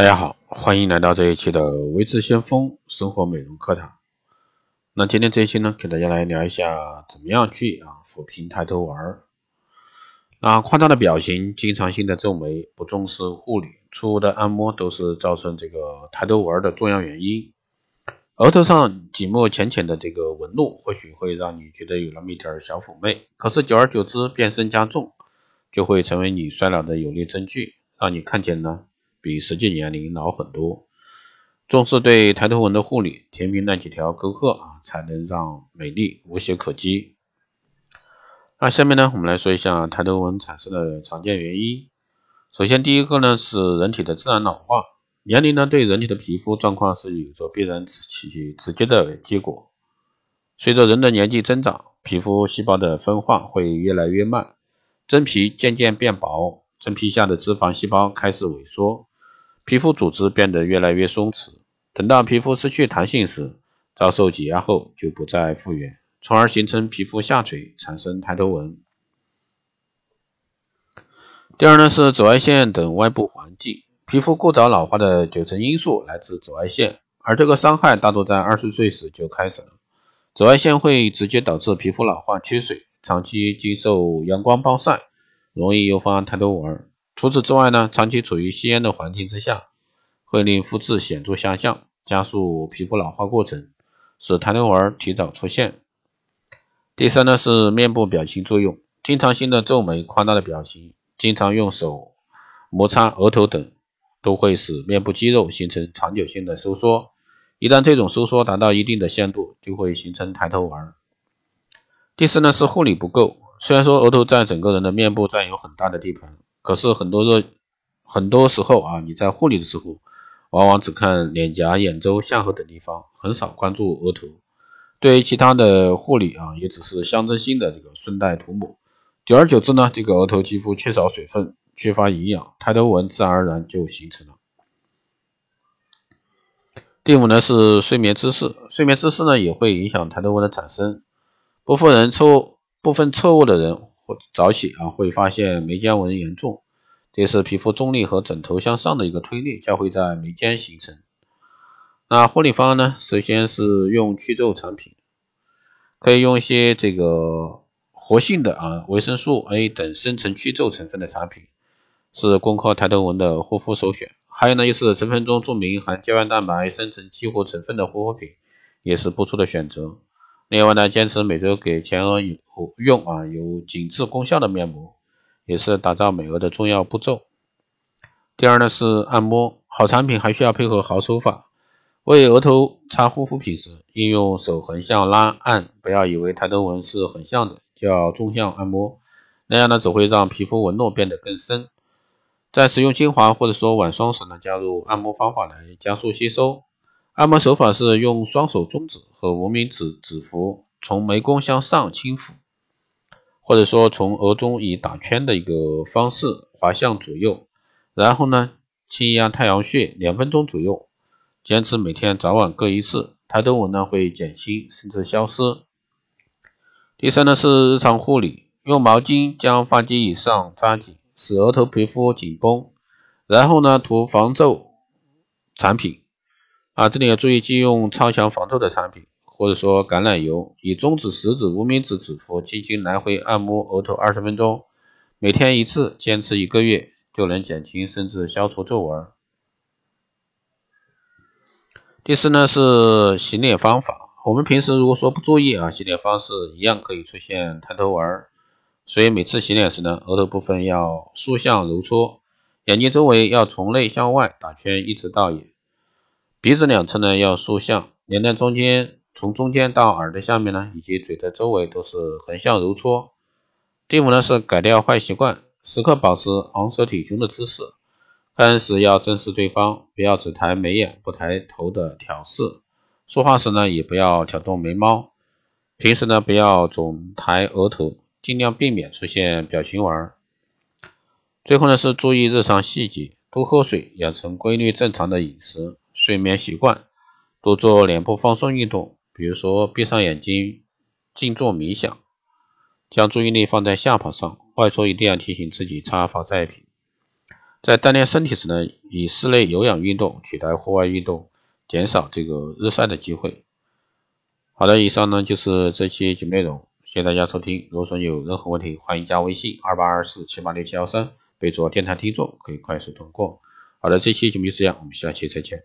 大家好，欢迎来到这一期的微智先锋生活美容课堂。那今天这一期呢，给大家来聊一下怎么样去啊抚平抬头纹儿。那夸张的表情、经常性的皱眉、不重视护理、错误的按摩，都是造成这个抬头纹的重要原因。额头上几墨浅浅的这个纹路，或许会让你觉得有那么一点小妩媚，可是久而久之变身加重，就会成为你衰老的有力证据，让你看见呢比实际年龄老很多。重视对抬头纹的护理，填平那几条沟壑啊，才能让美丽无懈可击。那下面呢，我们来说一下抬头纹产生的常见原因。首先，第一个呢是人体的自然老化。年龄呢，对人体的皮肤状况是有着必然起直接的结果。随着人的年纪增长，皮肤细胞的分化会越来越慢，真皮渐渐变薄，真皮下的脂肪细胞开始萎缩，皮肤组织变得越来越松弛。等到皮肤失去弹性时，遭受挤压后就不再复原，从而形成皮肤下垂，产生抬头纹。第二呢，是紫外线等外部环境。皮肤过早老化的九成因素来自紫外线，而这个伤害大多在二十岁时就开始了。紫外线会直接导致皮肤老化缺水，长期经受阳光暴晒，容易诱发抬头纹。除此之外呢，长期处于吸烟的环境之下，会令肤质显著下降，加速皮肤老化过程，使抬头纹提早出现。第三呢是面部表情作用，经常性的皱眉、夸大的表情，经常用手摩擦额头等。都会使面部肌肉形成长久性的收缩，一旦这种收缩达到一定的限度，就会形成抬头纹。第四呢是护理不够，虽然说额头在整个人的面部占有很大的地盘，可是很多的很多时候啊，你在护理的时候，往往只看脸颊、眼周、下颌等地方，很少关注额头。对于其他的护理啊，也只是象征性的这个顺带涂抹，久而久之呢，这个额头肌肤缺少水分。缺乏营养，抬头纹自然而然就形成了。第五呢是睡眠姿势，睡眠姿势呢也会影响抬头纹的产生。部分人错部分错误的人或早起啊会发现眉间纹严重，这是皮肤重力和枕头向上的一个推力将会在眉间形成。那护理方案呢，首先是用去皱产品，可以用一些这个活性的啊维生素 A 等深层去皱成分的产品。是攻克抬头纹的护肤首选，还有呢，就是成分中注明含胶原蛋白、生成激活成分的护肤品，也是不错的选择。另外呢，坚持每周给前额有用啊有紧致功效的面膜，也是打造美额的重要步骤。第二呢是按摩，好产品还需要配合好手法。为额头擦护肤品时，应用手横向拉按，不要以为抬头纹是横向的，就要纵向按摩，那样呢只会让皮肤纹路变得更深。在使用精华或者说晚霜时呢，加入按摩方法来加速吸收。按摩手法是用双手中指和无名指指腹从眉弓向上轻抚，或者说从额中以打圈的一个方式滑向左右，然后呢轻压太阳穴两分钟左右，坚持每天早晚各一次，抬头纹呢会减轻甚至消失。第三呢是日常护理，用毛巾将发际以上扎紧。使额头皮肤紧绷，然后呢涂防皱产品啊，这里要注意忌用超强防皱的产品，或者说橄榄油，以中指、食指、无名指指腹轻轻来回按摩额头二十分钟，每天一次，坚持一个月就能减轻甚至消除皱纹。第四呢是洗脸方法，我们平时如果说不注意啊，洗脸方式一样可以出现抬头纹。所以每次洗脸时呢，额头部分要竖向揉搓，眼睛周围要从内向外打圈，一直到眼。鼻子两侧呢要竖向，脸蛋中间从中间到耳朵下面呢，以及嘴的周围都是横向揉搓。第五呢是改掉坏习惯，时刻保持昂首挺胸的姿势，看人时要正视对方，不要只抬眉眼不抬头的挑视。说话时呢也不要挑动眉毛，平时呢不要总抬额头。尽量避免出现表情纹。最后呢是注意日常细节，多喝水，养成规律正常的饮食、睡眠习惯，多做脸部放松运动，比如说闭上眼睛静坐冥想，将注意力放在下巴上。外出一定要提醒自己擦防晒品。在锻炼身体时呢，以室内有氧运动取代户外运动，减少这个日晒的机会。好的，以上呢就是这期节目内容，谢谢大家收听。如果说有任何问题，欢迎加微信二八二四七八六七幺三，备注电台听众，可以快速通过。好的，这期节目就这样，我们下期再见。